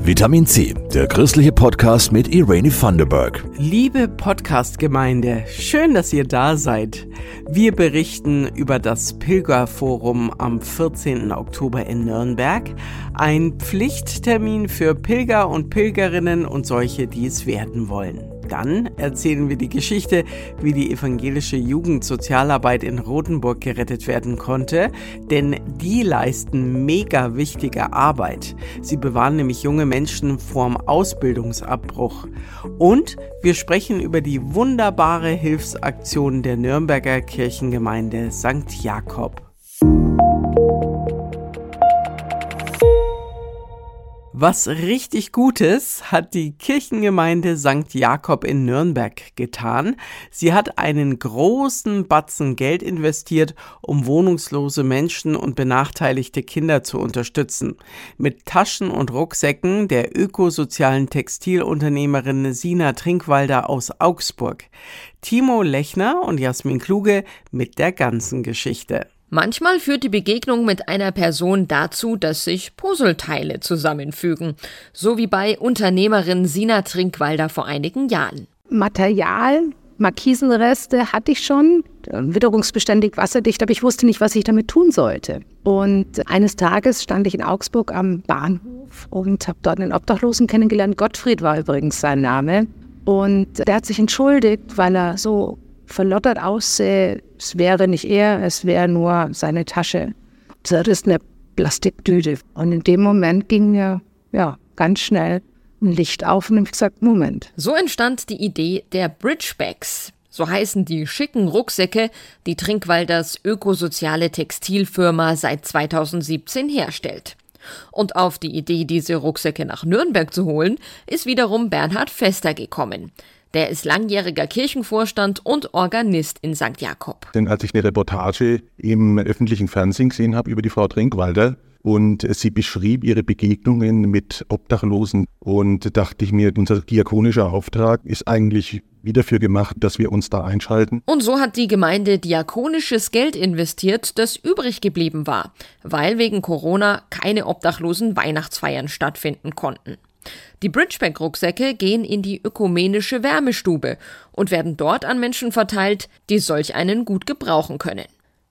Vitamin C, der christliche Podcast mit Irene Thunderberg. Liebe Podcast-Gemeinde, schön, dass ihr da seid. Wir berichten über das Pilgerforum am 14. Oktober in Nürnberg. Ein Pflichttermin für Pilger und Pilgerinnen und solche, die es werden wollen. Dann erzählen wir die Geschichte, wie die evangelische Jugendsozialarbeit in Rothenburg gerettet werden konnte, denn die leisten mega wichtige Arbeit. Sie bewahren nämlich junge Menschen vorm Ausbildungsabbruch. Und wir sprechen über die wunderbare Hilfsaktion der Nürnberger Kirchengemeinde St. Jakob. Was richtig Gutes hat die Kirchengemeinde St. Jakob in Nürnberg getan. Sie hat einen großen Batzen Geld investiert, um wohnungslose Menschen und benachteiligte Kinder zu unterstützen. Mit Taschen und Rucksäcken der ökosozialen Textilunternehmerin Sina Trinkwalder aus Augsburg. Timo Lechner und Jasmin Kluge mit der ganzen Geschichte. Manchmal führt die Begegnung mit einer Person dazu, dass sich Puzzleteile zusammenfügen, so wie bei Unternehmerin Sina Trinkwalder vor einigen Jahren. Material, Markisenreste hatte ich schon, witterungsbeständig, wasserdicht, aber ich wusste nicht, was ich damit tun sollte. Und eines Tages stand ich in Augsburg am Bahnhof und habe dort einen Obdachlosen kennengelernt. Gottfried war übrigens sein Name. Und der hat sich entschuldigt, weil er so verlottert aussehe, es wäre nicht er, es wäre nur seine Tasche. Zerrissene Plastiktüte. Und in dem Moment ging mir ja ganz schnell ein Licht auf und ich gesagt, Moment. So entstand die Idee der Bridgebags. So heißen die schicken Rucksäcke, die Trinkwalders ökosoziale Textilfirma seit 2017 herstellt. Und auf die Idee, diese Rucksäcke nach Nürnberg zu holen, ist wiederum Bernhard Fester gekommen. Der ist langjähriger Kirchenvorstand und Organist in St. Jakob. Denn als ich eine Reportage im öffentlichen Fernsehen gesehen habe über die Frau Trinkwalder, und sie beschrieb ihre Begegnungen mit Obdachlosen und dachte ich mir, unser diakonischer Auftrag ist eigentlich wieder dafür gemacht, dass wir uns da einschalten. Und so hat die Gemeinde diakonisches Geld investiert, das übrig geblieben war, weil wegen Corona keine obdachlosen Weihnachtsfeiern stattfinden konnten. Die Bridgeback-Rucksäcke gehen in die ökumenische Wärmestube und werden dort an Menschen verteilt, die solch einen gut gebrauchen können.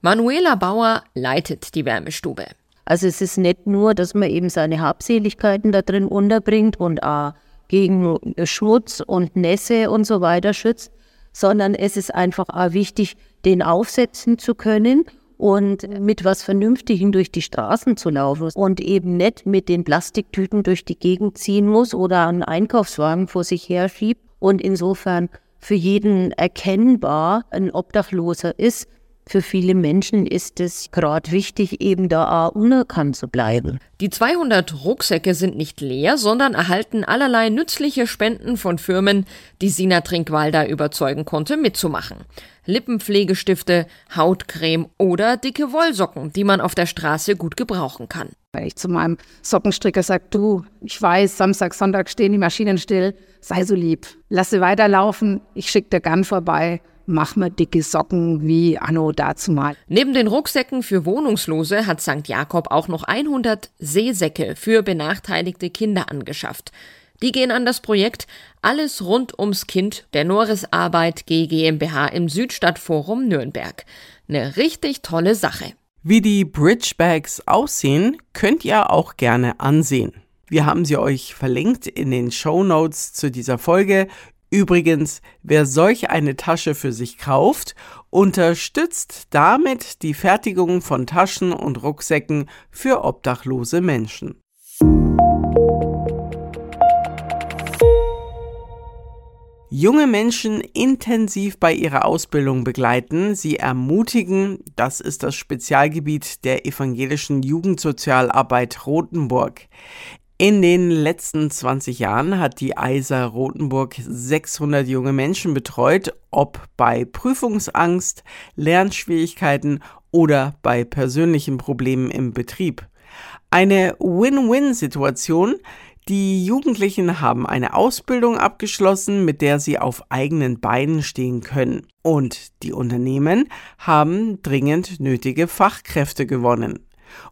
Manuela Bauer leitet die Wärmestube. Also es ist nicht nur, dass man eben seine Habseligkeiten da drin unterbringt und auch gegen Schmutz und Nässe und so weiter schützt, sondern es ist einfach auch wichtig, den aufsetzen zu können und mit was Vernünftigem durch die Straßen zu laufen und eben nicht mit den Plastiktüten durch die Gegend ziehen muss oder einen Einkaufswagen vor sich her schiebt und insofern für jeden erkennbar ein Obdachloser ist, für viele Menschen ist es gerade wichtig, eben da unerkannt zu bleiben. Die 200 Rucksäcke sind nicht leer, sondern erhalten allerlei nützliche Spenden von Firmen, die Sina Trinkwalder überzeugen konnte, mitzumachen. Lippenpflegestifte, Hautcreme oder dicke Wollsocken, die man auf der Straße gut gebrauchen kann. Weil ich zu meinem Sockenstricker sage, du, ich weiß, Samstag, Sonntag stehen die Maschinen still, sei so lieb, lass sie weiterlaufen, ich schicke dir gern vorbei mach mir dicke Socken wie Anno dazu mal. Neben den Rucksäcken für Wohnungslose hat St. Jakob auch noch 100 Seesäcke für benachteiligte Kinder angeschafft. Die gehen an das Projekt Alles rund ums Kind der Norris Arbeit GmbH im Südstadtforum Nürnberg. Eine richtig tolle Sache. Wie die Bridgebags aussehen, könnt ihr auch gerne ansehen. Wir haben sie euch verlinkt in den Show Notes zu dieser Folge Übrigens, wer solch eine Tasche für sich kauft, unterstützt damit die Fertigung von Taschen und Rucksäcken für obdachlose Menschen. Junge Menschen intensiv bei ihrer Ausbildung begleiten, sie ermutigen, das ist das Spezialgebiet der evangelischen Jugendsozialarbeit Rothenburg. In den letzten 20 Jahren hat die Eiser Rotenburg 600 junge Menschen betreut, ob bei Prüfungsangst, Lernschwierigkeiten oder bei persönlichen Problemen im Betrieb. Eine Win-Win-Situation. Die Jugendlichen haben eine Ausbildung abgeschlossen, mit der sie auf eigenen Beinen stehen können. Und die Unternehmen haben dringend nötige Fachkräfte gewonnen.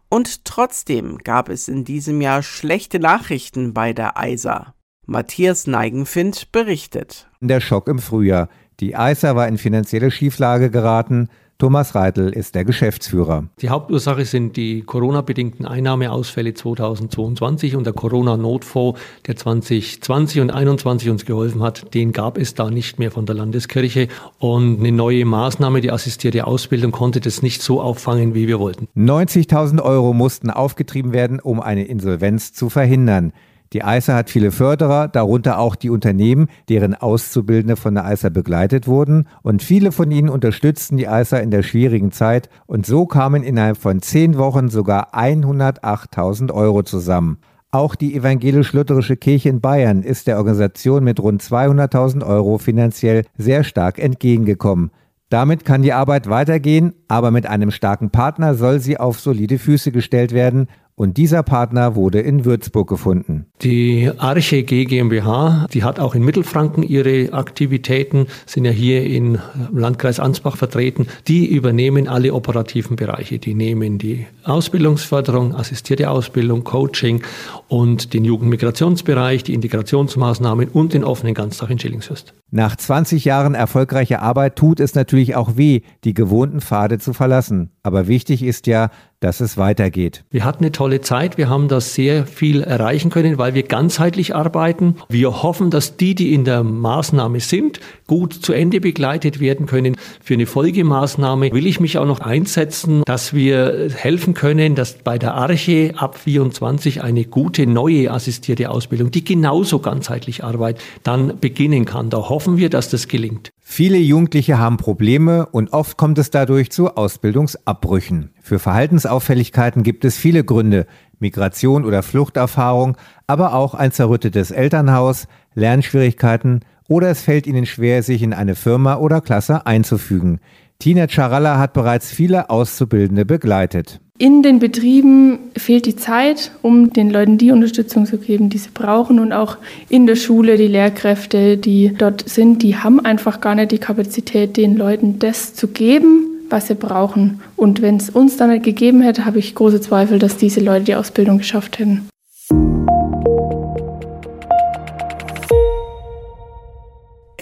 Und trotzdem gab es in diesem Jahr schlechte Nachrichten bei der EISA. Matthias Neigenfind berichtet. Der Schock im Frühjahr. Die EISA war in finanzielle Schieflage geraten. Thomas Reitel ist der Geschäftsführer. Die Hauptursache sind die Corona-bedingten Einnahmeausfälle 2022 und der Corona-Notfonds, der 2020 und 2021 uns geholfen hat, den gab es da nicht mehr von der Landeskirche. Und eine neue Maßnahme, die assistierte Ausbildung, konnte das nicht so auffangen, wie wir wollten. 90.000 Euro mussten aufgetrieben werden, um eine Insolvenz zu verhindern. Die EISA hat viele Förderer, darunter auch die Unternehmen, deren Auszubildende von der EISA begleitet wurden. Und viele von ihnen unterstützten die EISA in der schwierigen Zeit. Und so kamen innerhalb von zehn Wochen sogar 108.000 Euro zusammen. Auch die evangelisch-lutherische Kirche in Bayern ist der Organisation mit rund 200.000 Euro finanziell sehr stark entgegengekommen. Damit kann die Arbeit weitergehen, aber mit einem starken Partner soll sie auf solide Füße gestellt werden, und dieser Partner wurde in Würzburg gefunden. Die Arche G GmbH, die hat auch in Mittelfranken ihre Aktivitäten, sind ja hier im Landkreis Ansbach vertreten. Die übernehmen alle operativen Bereiche. Die nehmen die Ausbildungsförderung, assistierte Ausbildung, Coaching und den Jugendmigrationsbereich, die Integrationsmaßnahmen und den offenen Ganztag in Schillingshurst. Nach 20 Jahren erfolgreicher Arbeit tut es natürlich auch weh, die gewohnten Pfade zu verlassen. Aber wichtig ist ja, dass es weitergeht. Wir hatten eine tolle Zeit. Wir haben da sehr viel erreichen können, weil wir ganzheitlich arbeiten. Wir hoffen, dass die, die in der Maßnahme sind, gut zu Ende begleitet werden können. Für eine Folgemaßnahme will ich mich auch noch einsetzen, dass wir helfen können, dass bei der Arche ab 24 eine gute neue assistierte Ausbildung, die genauso ganzheitlich arbeitet, dann beginnen kann. Da hoffen wir, dass das gelingt. Viele Jugendliche haben Probleme und oft kommt es dadurch zu Ausbildungsabbrüchen. Für Verhaltensauffälligkeiten gibt es viele Gründe, Migration oder Fluchterfahrung, aber auch ein zerrüttetes Elternhaus, Lernschwierigkeiten oder es fällt ihnen schwer, sich in eine Firma oder Klasse einzufügen. Tina Charalla hat bereits viele Auszubildende begleitet. In den Betrieben fehlt die Zeit, um den Leuten die Unterstützung zu geben, die sie brauchen. Und auch in der Schule, die Lehrkräfte, die dort sind, die haben einfach gar nicht die Kapazität, den Leuten das zu geben, was sie brauchen. Und wenn es uns dann nicht gegeben hätte, habe ich große Zweifel, dass diese Leute die Ausbildung geschafft hätten.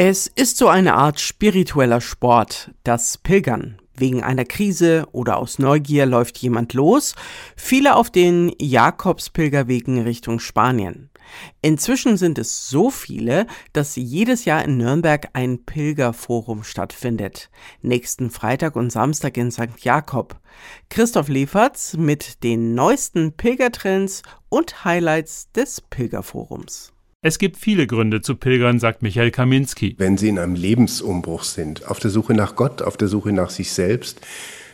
Es ist so eine Art spiritueller Sport, das Pilgern. Wegen einer Krise oder aus Neugier läuft jemand los, viele auf den Jakobspilgerwegen Richtung Spanien. Inzwischen sind es so viele, dass jedes Jahr in Nürnberg ein Pilgerforum stattfindet. Nächsten Freitag und Samstag in St. Jakob. Christoph Lieferts mit den neuesten Pilgertrends und Highlights des Pilgerforums. Es gibt viele Gründe zu pilgern, sagt Michael Kaminski. Wenn Sie in einem Lebensumbruch sind, auf der Suche nach Gott, auf der Suche nach sich selbst,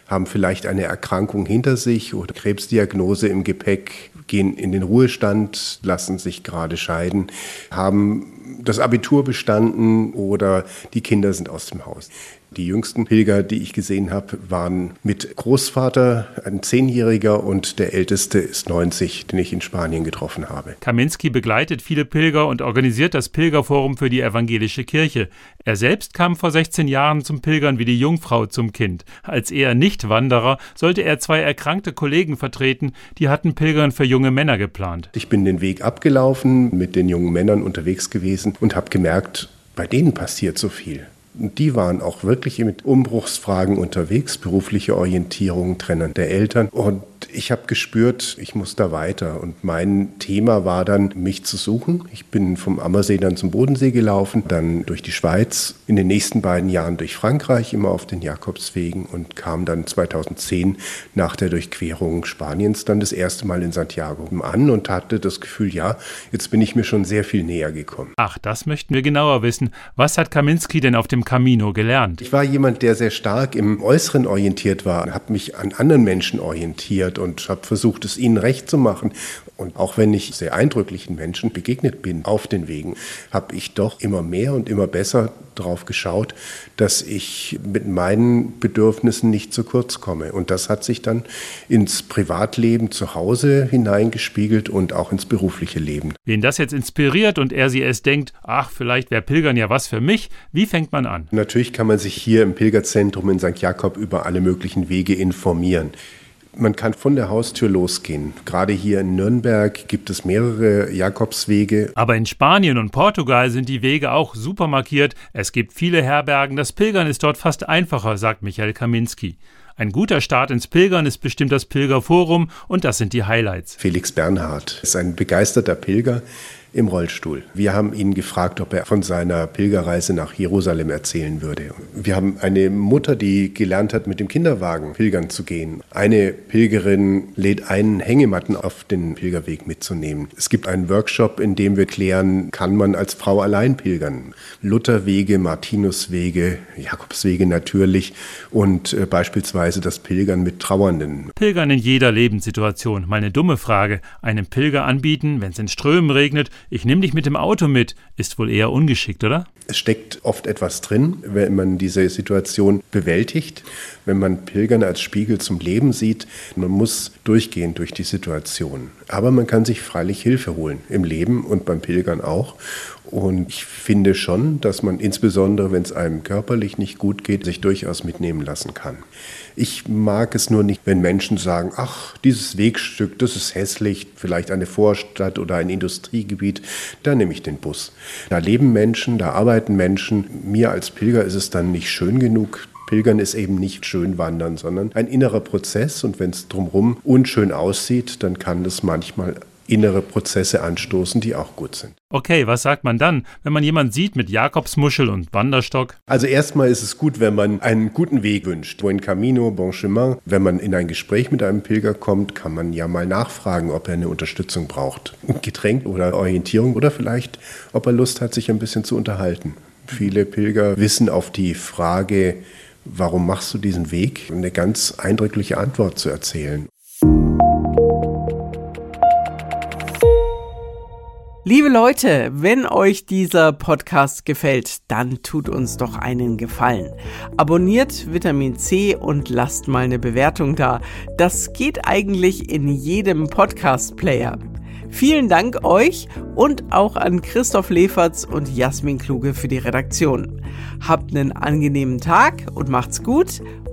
haben vielleicht eine Erkrankung hinter sich oder Krebsdiagnose im Gepäck, gehen in den Ruhestand, lassen sich gerade scheiden, haben das Abitur bestanden oder die Kinder sind aus dem Haus. Die jüngsten Pilger, die ich gesehen habe, waren mit Großvater, ein Zehnjähriger und der älteste ist 90, den ich in Spanien getroffen habe. Kaminski begleitet viele Pilger und organisiert das Pilgerforum für die evangelische Kirche. Er selbst kam vor 16 Jahren zum Pilgern wie die Jungfrau zum Kind. Als eher Nicht-Wanderer sollte er zwei erkrankte Kollegen vertreten, die hatten Pilgern für junge Männer geplant. Ich bin den Weg abgelaufen, mit den jungen Männern unterwegs gewesen und habe gemerkt, bei denen passiert so viel. Und die waren auch wirklich mit Umbruchsfragen unterwegs, berufliche Orientierung, Trennen der Eltern. Und ich habe gespürt, ich muss da weiter. Und mein Thema war dann, mich zu suchen. Ich bin vom Ammersee dann zum Bodensee gelaufen, dann durch die Schweiz, in den nächsten beiden Jahren durch Frankreich, immer auf den Jakobswegen und kam dann 2010 nach der Durchquerung Spaniens dann das erste Mal in Santiago an und hatte das Gefühl, ja, jetzt bin ich mir schon sehr viel näher gekommen. Ach, das möchten wir genauer wissen. Was hat Kaminski denn auf dem Camino gelernt? Ich war jemand, der sehr stark im Äußeren orientiert war, habe mich an anderen Menschen orientiert und habe versucht, es ihnen recht zu machen. Und auch wenn ich sehr eindrücklichen Menschen begegnet bin auf den Wegen, habe ich doch immer mehr und immer besser darauf geschaut, dass ich mit meinen Bedürfnissen nicht zu kurz komme. Und das hat sich dann ins Privatleben zu Hause hineingespiegelt und auch ins berufliche Leben. Wen das jetzt inspiriert und er sie es denkt, ach, vielleicht wäre Pilgern ja was für mich, wie fängt man an? Natürlich kann man sich hier im Pilgerzentrum in St. Jakob über alle möglichen Wege informieren. Man kann von der Haustür losgehen. Gerade hier in Nürnberg gibt es mehrere Jakobswege. Aber in Spanien und Portugal sind die Wege auch super markiert. Es gibt viele Herbergen. Das Pilgern ist dort fast einfacher, sagt Michael Kaminski. Ein guter Start ins Pilgern ist bestimmt das Pilgerforum und das sind die Highlights. Felix Bernhard ist ein begeisterter Pilger im Rollstuhl. Wir haben ihn gefragt, ob er von seiner Pilgerreise nach Jerusalem erzählen würde. Wir haben eine Mutter, die gelernt hat, mit dem Kinderwagen pilgern zu gehen. Eine Pilgerin lädt einen Hängematten auf den Pilgerweg mitzunehmen. Es gibt einen Workshop, in dem wir klären, kann man als Frau allein pilgern. Lutherwege, Martinuswege, Jakobswege natürlich und äh, beispielsweise das Pilgern mit Trauernden. Pilgern in jeder Lebenssituation. Mal eine dumme Frage. Einem Pilger anbieten, wenn es in Strömen regnet, ich nehme dich mit dem Auto mit, ist wohl eher ungeschickt, oder? Es steckt oft etwas drin, wenn man diese Situation bewältigt, wenn man Pilgern als Spiegel zum Leben sieht. Man muss durchgehen durch die Situation. Aber man kann sich freilich Hilfe holen im Leben und beim Pilgern auch. Und ich finde schon, dass man insbesondere, wenn es einem körperlich nicht gut geht, sich durchaus mitnehmen lassen kann. Ich mag es nur nicht, wenn Menschen sagen, ach, dieses Wegstück, das ist hässlich, vielleicht eine Vorstadt oder ein Industriegebiet, da nehme ich den Bus. Da leben Menschen, da arbeiten Menschen. Mir als Pilger ist es dann nicht schön genug. Pilgern ist eben nicht schön wandern, sondern ein innerer Prozess. Und wenn es drumherum unschön aussieht, dann kann das manchmal innere Prozesse anstoßen, die auch gut sind. Okay, was sagt man dann, wenn man jemanden sieht mit Jakobsmuschel und Wanderstock? Also erstmal ist es gut, wenn man einen guten Weg wünscht. Buen Camino, Bon Chemin. Wenn man in ein Gespräch mit einem Pilger kommt, kann man ja mal nachfragen, ob er eine Unterstützung braucht. Getränk oder Orientierung oder vielleicht, ob er Lust hat, sich ein bisschen zu unterhalten. Viele Pilger wissen auf die Frage, warum machst du diesen Weg, eine ganz eindrückliche Antwort zu erzählen. Liebe Leute, wenn euch dieser Podcast gefällt, dann tut uns doch einen Gefallen. Abonniert Vitamin C und lasst mal eine Bewertung da. Das geht eigentlich in jedem Podcast-Player. Vielen Dank euch und auch an Christoph Leferz und Jasmin Kluge für die Redaktion. Habt einen angenehmen Tag und macht's gut